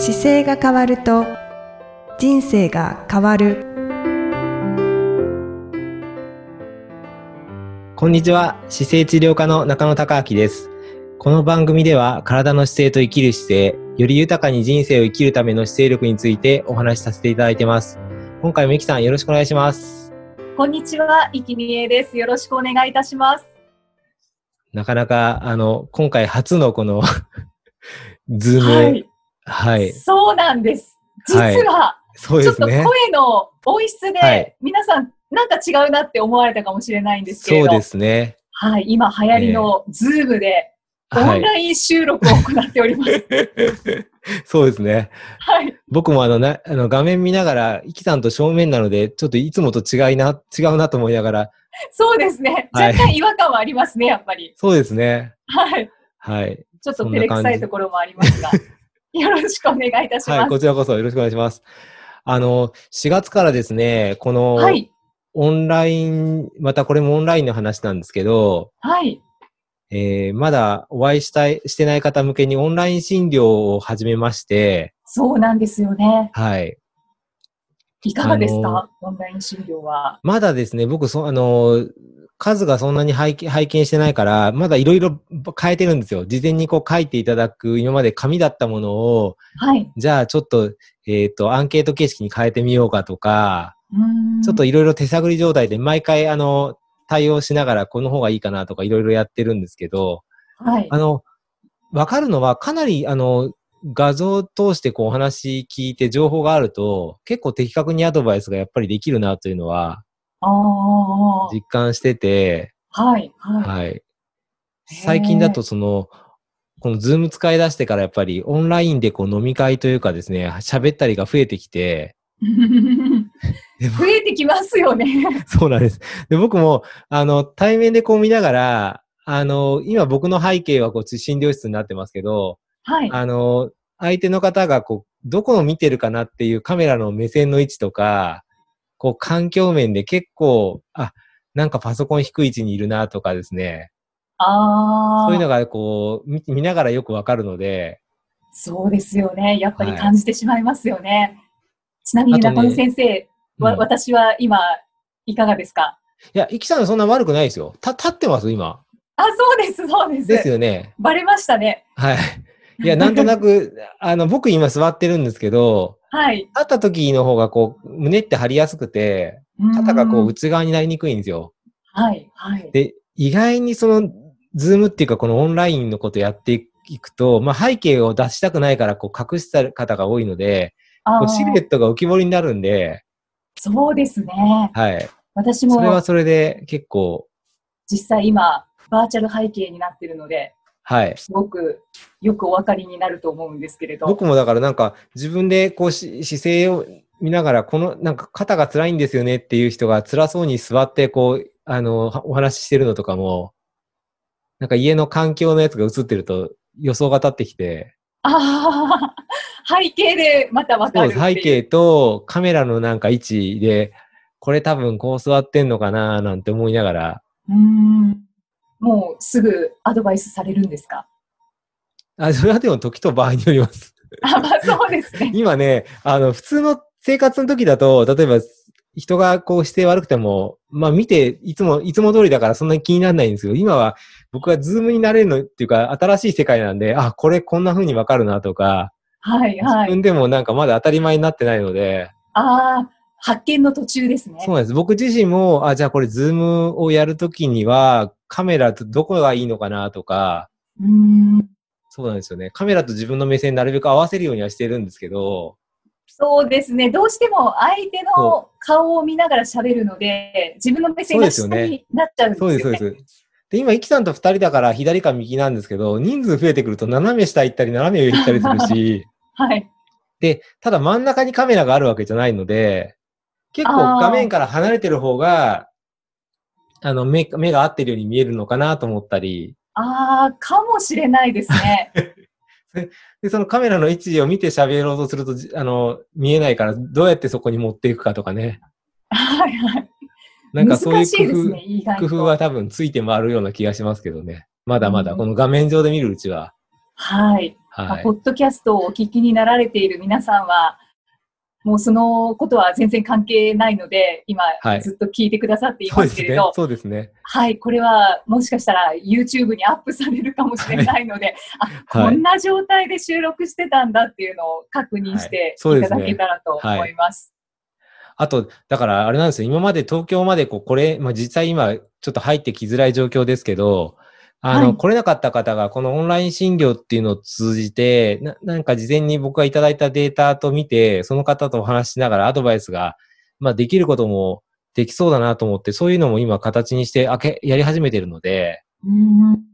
姿勢が変わると人生が変わる。こんにちは。姿勢治療科の中野孝明です。この番組では体の姿勢と生きる姿勢より豊かに人生を生きるための姿勢力についてお話しさせていただいてます。今回もいきさんよろしくお願いします。こんにちは、いきみえです。よろしくお願いいたします。なかなかあの今回初のこの ズームはい、はい、そうなんです。実は、ちょっと声の音質で、はい。皆さんなんか違うなって思われたかもしれないんですけれど、そうですね。はい、今流行りのズームでオはい。ンライン収録を行っております。そうですね。はい、僕もあのなあの画面見ながら、イキさんと正面なので、ちょっといつもと違いな、違うなと思いながら、そうですね。はい。若干違和感はありますね、やっぱり。そうですね。はい、はい。ちょっと照れくさいところもありますが、よろしくお願いいたしはい、ます。こちらこそよろしくお願いします。あの、4月からですね、この、はい、オンライン、またこれもオンラインの話なんですけど、はい、えーまだお会いしたい、してない方向けにオンライン診療を始めまして、そうなんですよね。はい。いかがですか、オンライン診療は。まだですね、僕、そあの、数がそんなに拝見拝見してないから、まだいろいろ変えてるんですよ。事前にこう書いていただく、今まで紙だったものを、はい。じゃあちょっと、えっ、と、アンケート形式に変えてみようかとか、ちょっといろいろ手探り状態で毎回、あの、対応しながらこの方がいいかなとかいろいろやってるんですけど、はい。あの、わかるのはかなり、あの、画像を通してこうお話聞いて情報があると、結構的確にアドバイスがやっぱりできるなというのは実感してて、はい、はい。はい。最近だとその、このズーム使い出してからやっぱりオンラインでこう飲み会というかですね、喋ったりが増えてきて、で増えてきますよね。そうなんです。で、僕も、あの、対面でこう見ながら、あの、今僕の背景はこっち診療室になってますけど、はい。あの、相手の方がこう、どこを見てるかなっていうカメラの目線の位置とか、こう、環境面で結構、あ、なんかパソコン低い位置にいるなとかですね、ああ、そういうのがこう、見見ながらよくわかるので、そうですよね。やっぱりはい感じてしまいますよね。ちなみに中野先生、わうん私は今、いかがですか？いや、イキさんそんな悪くないですよ。た、立ってます今。あ、そうです、そうです。ですよね。バレましたね。はい。いや、なんとなく、あの、僕今座ってるんですけど、はい。立った時の方がこう、胸って張りやすくて、肩がこう内側になりにくいんですよ。はい、はい。で、意外にその、 Zoomっていうかこのオンラインのことやっていくと、まあ背景を出したくないからこう隠した方が多いので、あーこうシルエットが浮き彫りになるんで、そうですね。はい。私もそれはそれで結構、実際今、バーチャル背景になってるので、はい。すごくよくお分かりになると思うんですけれど。僕もだからなんか自分でこうし姿勢を見ながら、このなんか肩が辛いんですよねっていう人が辛そうに座ってこう、あの、お話ししてるのとかも、なんか家の環境のやつが映ってると予想が立ってきて、ああ、背景でまた分かそうです。るっていう。背景とカメラのなんか位置で、これ多分こう座ってんのかななんて思いながら、うーん。もうすぐアドバイスされるんですか？あ、それはでも時と場合によります。あ、まあそうですね。今ね、あの、普通の生活の時だと、例えば、人がこう姿勢悪くても、まあ見て、いつも、いつも通りだからそんなに気にならないんですけど、今は僕は Zoomになれるのっていうか、新しい世界なんで、あ、これこんな風にわかるなとか、はいはい。自分でもなんかまだ当たり前になってないので、ああ、発見の途中ですね。そうなんです。僕自身も、あ、じゃあこれ Zoomをやるときには、カメラとどこがいいのかなとか、うーん。そうなんですよね。カメラと自分の目線なるべく合わせるようにはしてるんですけど、そうですね。どうしても相手その顔を見ながら喋るので、自分の目線が下そうですよねになっちゃうんですよね。そうです、そうです。で、今、イキさんと二人だから左か右なんですけど、人数増えてくると斜め下行ったり斜め上行ったりするし、はい。で、ただ真ん中にカメラがあるわけじゃないので、結構画面から離れてる方が、あの、目、目が合ってるように見えるのかなと思ったり、ああ、かもしれないですね。で、そのカメラの位置を見て喋ろうとすると、じあの、見えないから、どうやってそこに持っていくかとかね。はいはい。なんかそういう工夫、と。工夫は多分ついて回るような気がしますけどね。まだまだ、うんこの画面上で見るうちは。はい。まあはいポ。ッドキャストをお聞きになられている皆さんは、もうそのことは全然関係ないので、今はいずっと聞いてくださっていますけれど、。そうですね。はい、これはもしかしたら YouTube にアップされるかもしれないので、あ、はいこんな状態で収録してたんだっていうのを確認しはいていただけたらと思います。あと、だからあれなんですよ。今まで東京までこう、これ、まあ実際今ちょっと入ってきづらい状況ですけど、あの、はい来れなかった方がこのオンライン診療っていうのを通じて、ななんか事前に僕がいただいたデータと見て、その方とお話ししながらアドバイスが、まあできることもできそうだなと思って、そういうのも今形にして、あけ、やり始めてるので、うん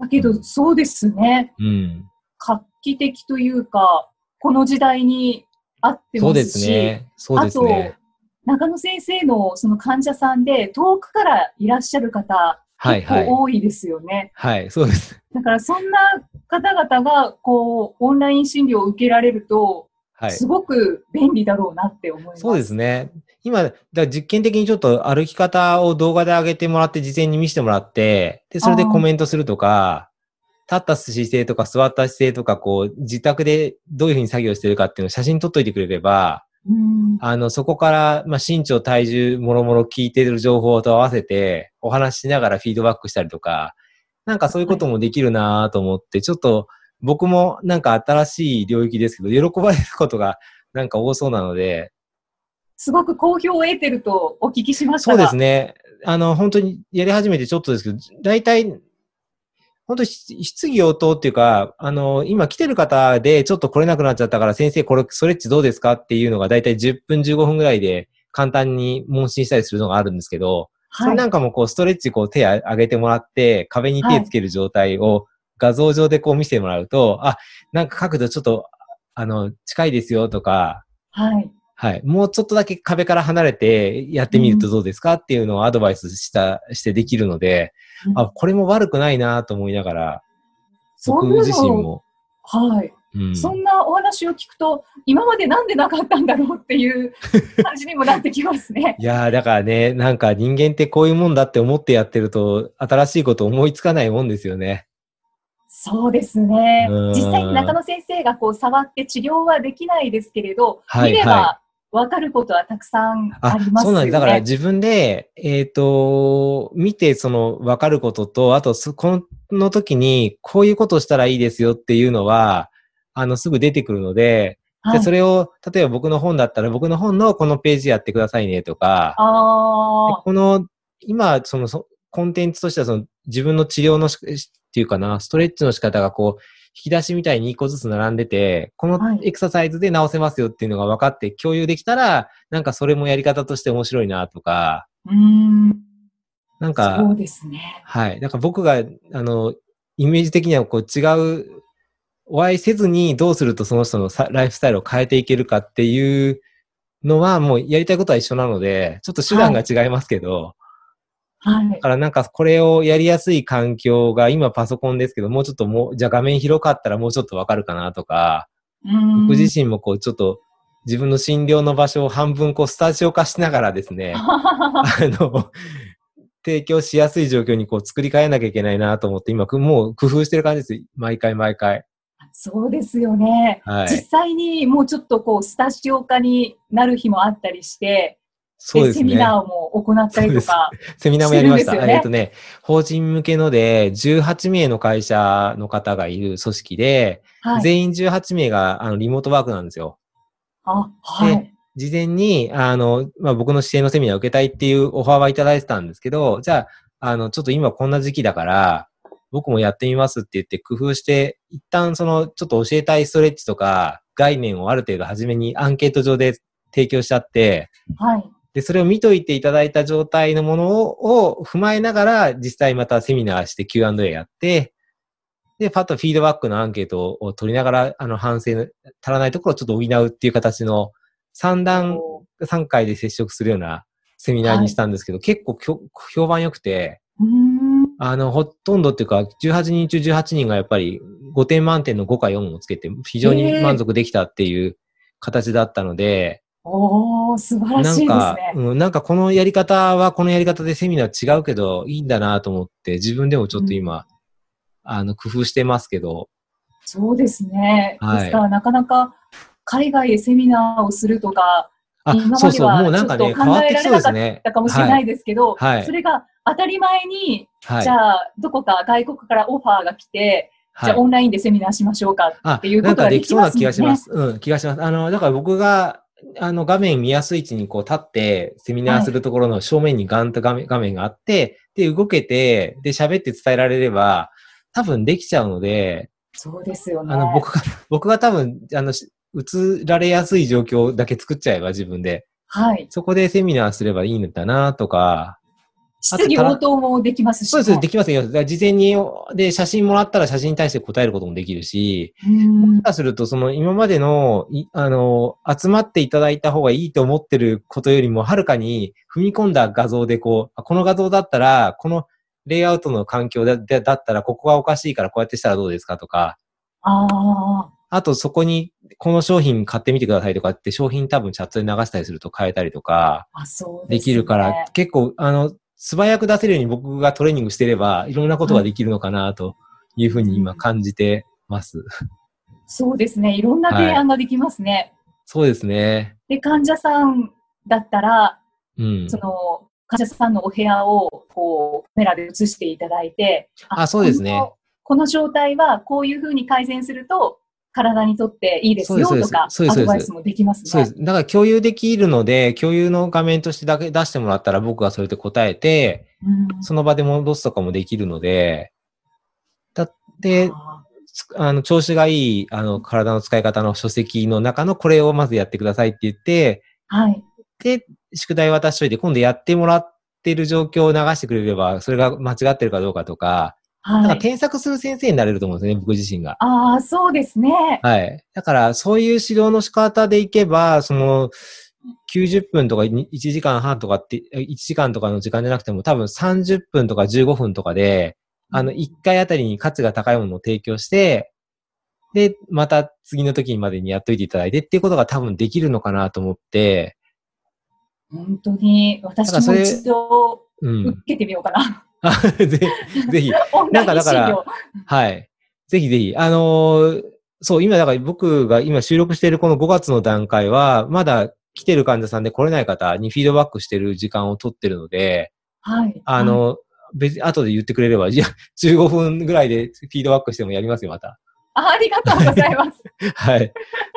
だけど、そうですね。うん。画期的というか、この時代に合ってそうでますし、すね。そうですね。中野先生のその患者さんで遠くからいらっしゃる方、結はいはい。構多いですよね。はい、そうです。だからそんな方々がこうオンライン診療を受けられると、はい。すごく便利だろうなって思います。そうですね。今、だ実験的にちょっと歩き方を動画で上げてもらって、事前に見せてもらって、で、それでコメントするとか、立った姿勢とか座った姿勢とか、こう、自宅でどういうふうに作業してるかっていうのを写真撮っといてくれれば、うんあの、そこから、まあ、身長、体重、もろもろ聞いてる情報と合わせて、お話ししながらフィードバックしたりとか、なんかそういうこともできるなと思って、ちょっと僕もなんか新しい領域ですけど、喜ばれることがなんか多そうなので、すごく好評を得てるとお聞きしましたが。そうですね。あの、本当にやり始めてちょっとですけど、大体、本当に質疑応答っていうか、あの、今来てる方でちょっと来れなくなっちゃったから、先生、これ、ストレッチどうですかっていうのが大体10分15分ぐらいで簡単に問診したりするのがあるんですけど、そはい。れなんかもこう、ストレッチこう手上げてもらって、壁に手つける状態を画像上でこう見せてもらうと、あ、なんか角度ちょっと、あの、近いですよとか、はい。はい。もうちょっとだけ壁から離れてやってみるとどうですかっていうのをアドバイスした、してできるので、うんあ、これも悪くないなと思いながら、僕自身も。はい。うん、そんなお話を聞くと、今までなんでなかったんだろうっていう 感じにもなってきますね。いやーだからね、なんか人間ってこういうもんだって思ってやってると、新しいこと思いつかないもんですよね。そうですねうん。実際に中野先生がこう触って治療はできないですけれど、はい見ればはわかることはたくさんあありますよね。そうなんです。だから自分で、えっ、と、見てその分かることと、あとそこの時にこういうことをしたらいいですよっていうのは、あの、すぐ出てくるので、はい、でそれを、例えば僕の本だったら僕の本のこのページやってくださいねとか、この、今、そのそコンテンツとしてはその自分の治療のしっていうかな、ストレッチの仕方がこう、引き出しみたいに一個ずつ並んでて、このはいエクササイズで直せますよっていうのが分かって共有できたら、なんかそれもやり方として面白いなとか、あ、うーん。なんか、そうですね。はい。だから僕が、あの、イメージ的にはこう違う、お会いせずにどうするとその人のさライフスタイルを変えていけるかっていうのはもうやりたいことは一緒なので、ちょっと手段が違いますけど、はいだ。からなんかこれをやりやすい環境が今パソコンですけど、もうちょっともう、じゃあ画面広かったらもうちょっとわかるかなとか、うーん僕自身もこうちょっと自分の診療の場所を半分こうスタジオ化しながらですね、あの、提供しやすい状況にこう作り変えなきゃいけないなと思って、今くもう工夫してる感じです。毎回毎回。そうですよね。はい実際にもうちょっとこうスタジオ化になる日もあったりして、そうですね。セミナーも行ったりとか。セミナーもやりました。えっとね、法人向けので、18名の会社の方がいる組織で、はい。全員18名があのリモートワークなんですよ。あ、はい。事前に、あの、まあ、僕の指定のセミナーを受けたいっていうオファーはいただいてたんですけど、じゃあ、あの、ちょっと今こんな時期だから、僕もやってみますって言って工夫して、一旦その、ちょっと教えたいストレッチとか、概念をある程度初めにアンケート上で提供しちゃって、はい。で、それを見といていただいた状態のものをを踏まえながら、実際またセミナーして Q&A やって、で、パッとフィードバックのアンケートを取りながら、あの、反省の足らないところをちょっと補うっていう形の3段、3回で接触するようなセミナーにしたんですけど、結構きょ評判良くて。あの、ほとんどっていうか、18人中18人がやっぱり5点満点の5か4をつけて、非常に満足できたっていう形だったので、おー、素晴らしいですなんか、ね。うん、なんかこのやり方はこのやり方でセミナー違うけど、いいんだなと思って、自分でもちょっと今、あの、工夫してますけど、そうですね。はいですから、なかなか海外でセミナーをするとか、あ今、まそうそう、ではもうなんかね、ちょっと変わってきそうです考ね。だかもしれないですけど、はいはいそれが当たり前に、はい。じゃあ、どこか外国からオファーが来て、じゃあはいオンラインでセミナーしましょうかあっていうなんかことがでできそうな気きますもんね。がします。うん、気がします。あの、だから僕が、あの、画面見やすい位置にこう立って、セミナーするところの正面にガンと画面画面があって、で、動けて、で、喋って伝えられれば、多分できちゃうので、そうですよね。あの、僕が、僕が多分、あの、し映られやすい状況だけ作っちゃえば自分で、はい。そこでセミナーすればいいんだなとか、質疑応答もできますし、そうです、できますよ。事前に、で、写真もらったら写真に対して答えることもできるし、うんもしかすると、その今までの、いあの、集まっていただいた方がいいと思ってることよりも、はるかに踏み込んだ画像で、こう、あこの画像だったら、このレイアウトの環境だだだったら、ここがおかしいからこうやってしたらどうですかとか、ああ、あとそこに、この商品買ってみてくださいとかって、商品多分チャットで流したりすると変えたりとか、あ、そうで。きるから、結構、あの、素早く出せるように僕がトレーニングしてれば、いろんなことができるのかな、というふうに今感じてます。そうですね。いろんな提案ができますね。そうですね。で、患者さんだったら、うん。その、患者さんのお部屋を、こう、カメラで映していただいて、あそうですねこの。この状態は、こういうふうに改善すると、体にとっていいですよとか、アドバイスもできますね。そうです。だから共有できるので、共有の画面としてだけ出してもらったら僕がそれで答えて、うんその場で戻すとかもできるので、だって、あの、調子がいい、あの、体の使い方の書籍の中のこれをまずやってくださいって言って、ーはい。で、宿題渡しといて、今度やってもらってる状況を流してくれれば、それが間違ってるかどうかとか、だからはい。添削する先生になれると思うんですね、僕自身が。ああ、そうですね。はい。だから、そういう指導の仕方でいけば、その、90分とか1時間半とかって、1時間とかの時間じゃなくても、多分30分とか15分とかで、あの、1回あたりに価値が高いものを提供して、で、また次の時までにやっといていただいてっていうことが多分できるのかなと思って、本当に、私も一度うん。受けてみようかな。あ ぜぜひ、なんかだからはい。ぜひぜひ。あのーそう、今だから僕が今収録しているこの5月の段階は、まだ来てる患者さんで来れない方にフィードバックしてる時間を取ってるので、はい。あの、別に後で言ってくれれば、じゃあ15分ぐらいでフィードバックしてもやりますよ、また。あありがとうございます。はい。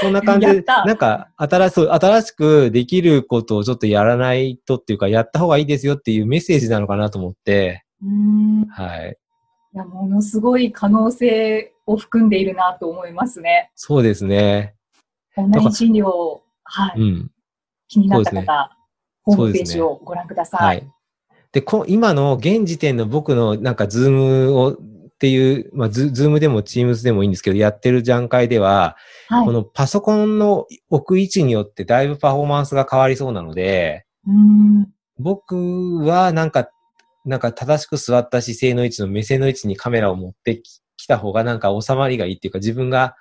そんな感じで、なんか、新し新しくできることをちょっとやらないとっていうか、やった方がいいですよっていうメッセージなのかなと思って、うーん。いはい。や、ものすごい可能性を含んでいるなと思いますね。そうですね。オンライン診療、はい。うん。気になった方、ホームページをご覧くださ。はいい。で、こ今の現時点の僕のなんか Zoomをっていう、まあズ、 Zoomでも Teamsでもいいんですけど、やってる段階では、はい。このパソコンの置く位置によってだいぶパフォーマンスが変わりそうなので、うーん。僕はなんか、なんか正しく座った姿勢の位置の目線の位置にカメラを持ってききた方がなんか収まりがいいっていうか自分が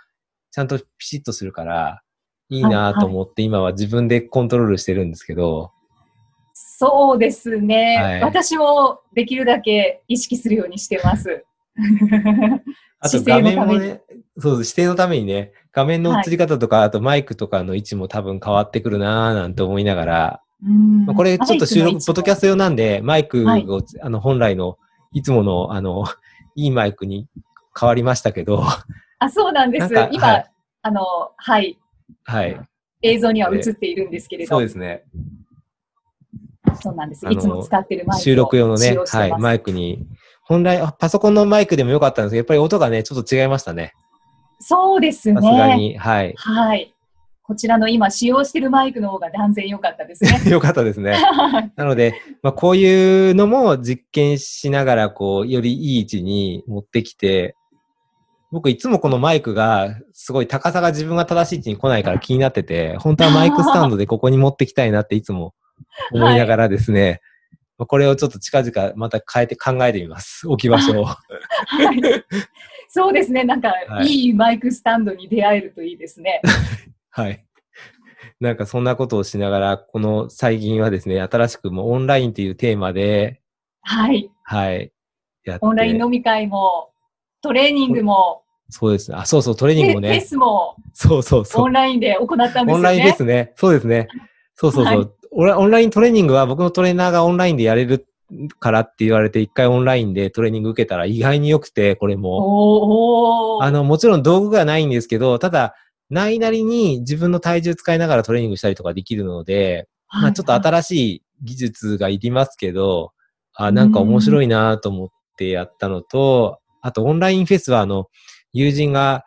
ちゃんとピシッとするからいいなと思って今は自分でコントロールしてるんですけど、そうですね、はい。私もできるだけ意識するようにしてます。あと画姿勢のために。面もね、そう、指定のためにね、画面の映り方とか、あとマイクとかの位置も多分変わってくるなぁなんて思いながら、うんまあ、これちょっと収録、ポッドキャスト。ト用なんで、マイクを、はいあの、本来の、いつもの、あの、いいマイクに変わりましたけど、あ、そうなんです。今、はいあの、はい、はい。映像には映っているんですけれど、そうですね。そうなんです。いつも使ってるマイクを収録用のねはい、マイクに、本来、あパソコンのマイクでもよかったんですけど、やっぱり音がね、ちょっと違いましたね。そうですさすがね。に、はい。はい。こちらの今使用しているマイクの方が断然良かったですね。よかったですね。なので、まあ、こういうのも実験しながら、こう、よりいい位置に持ってきて、僕いつもこのマイクが、すごい高さが自分が正しい位置に来ないから気になってて、本当はマイクスタンドでここに持ってきたいなっていつも思いながらですね、まあこれをちょっと近々また変えて考えてみます。置き場所を。はい。そうですね。なんか、はいいいマイクスタンドに出会えるといいですね。はい。なんかそんなことをしながら、この最近はですね、新しくもうオンラインというテーマで、はい。はい。オンライン飲み会も、トレーニングもそうですね。あ、そうそう、トレーニングもフェね。スもそうそうそうオン。ラインで行ったんですよね。オンラインフェスね。そうですね。そうそうそう。はいオンラオンライントレーニングは僕のトレーナーがオンラインでやれるからって言われて、一回オンラインでトレーニング受けたら意外に良くて、これも。おあの、もちろん道具がないんですけど、ただ、ないなりに自分の体重使いながらトレーニングしたりとかできるので、まあちょっとはい。新しい技術がいりますけど、あなんか面白いなと思ってやったのと、あとオンラインフェスはあの、友人が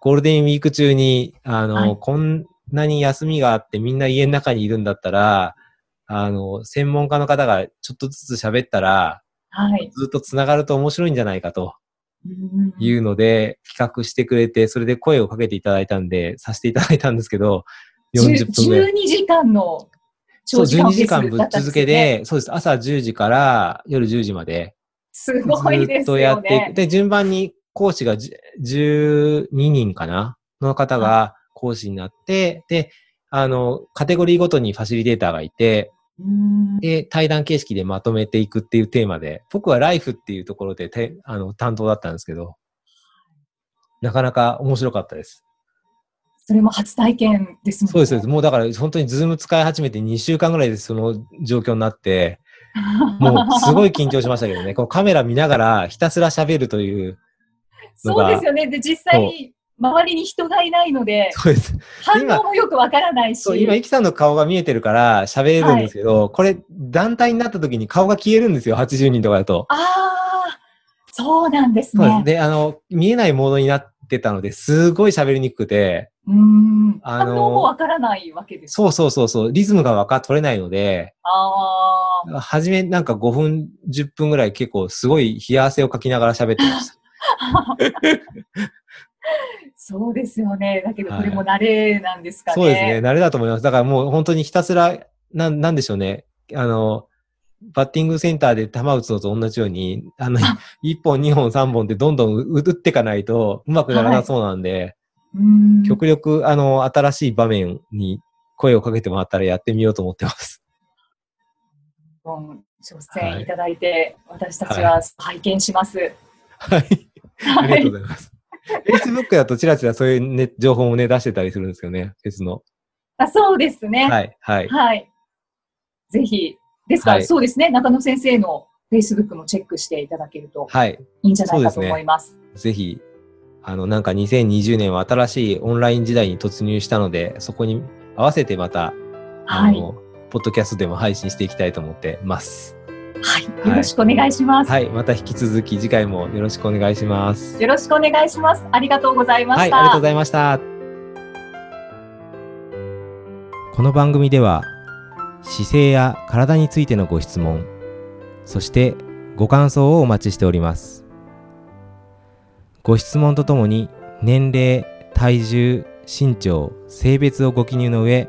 ゴールデンウィーク中に、あの、はい。こんなに休みがあってみんな家の中にいるんだったら、あの、専門家の方がちょっとずつ喋ったら、はい。ずっと繋がると面白いんじゃないかと。うんいうので、企画してくれて、それで声をかけていただいたんで、させていただいたんですけど、40分ぐらい。12時間のそう、長時間12時間ぶっ続けでそうです。朝10時から夜10時まで、すずごいですっとや。っていく。で、順番に講師がじ12人かな？の方が講師になって、で、あの、カテゴリーごとにファシリテーターがいて、うんで、対談形式でまとめていくっていうテーマで、僕はライフっていうところでてあの担当だったんですけど、なかなか面白かったです。それも初体験ですもんね。そうです、そうです。もうだから本当にズーム使い始めて2週間ぐらいでその状況になって、もうすごい緊張しましたけどね、このカメラ見ながらひたすら喋るという、そうですよね。で、実際、周りに人がいないので、そうです。反応もよくわからないし。今、イキさんの顔が見えてるから喋れるんですけど、これ団体になった時に顔が消えるんですよ、80人とかだと。ああ、そうなんですね。で、あの、見えないモードになってたので、すごい喋りにくくて、うん。あの反応もわからないわけです。そうそうそうそう、リズムがわか、取れないので、ああ。はじめなんか5分、10分ぐらい結構すごい冷や汗をかきながら喋ってました。そうですよね。だけど、これも慣れなんですかね。そうですね。慣れだと思います。だからもう本当にひたすら、なん、なんでしょうね。あの、バッティングセンターで球打つのと同じように、あの、1本、2本、3本ってどんどん打っていかないとうまくならなそうなんで、うん。極力、あの、新しい場面に声をかけてもらったらやってみようと思ってます。本挑戦いただいて、私たちは拝見します。はい。ありがとうございます。Facebook だとちらちらそういう、ね、情報もね、出してたりするんですよね。別の。あそうですね。はい、はい。はい。ぜひ。ですから、はいそうですね。中野先生の Facebook もチェックしていただけるとはい。いいんじゃないかと思います。ぜひ、あの、なんか2020年は新しいオンライン時代に突入したので、そこに合わせてまた、あはい。の、ポッドキャストでも配信していきたいと思ってます。はい。よろしくお願いします。はい。また引き続き次回もよろしくお願いします。よろしくお願いします。ありがとうございまはい、した。ありがとうございました。この番組では姿勢や体についてのご質問、そしてご感想をお待ちしております。ご質問とともに年齢、体重、身長、性別をご記入の上、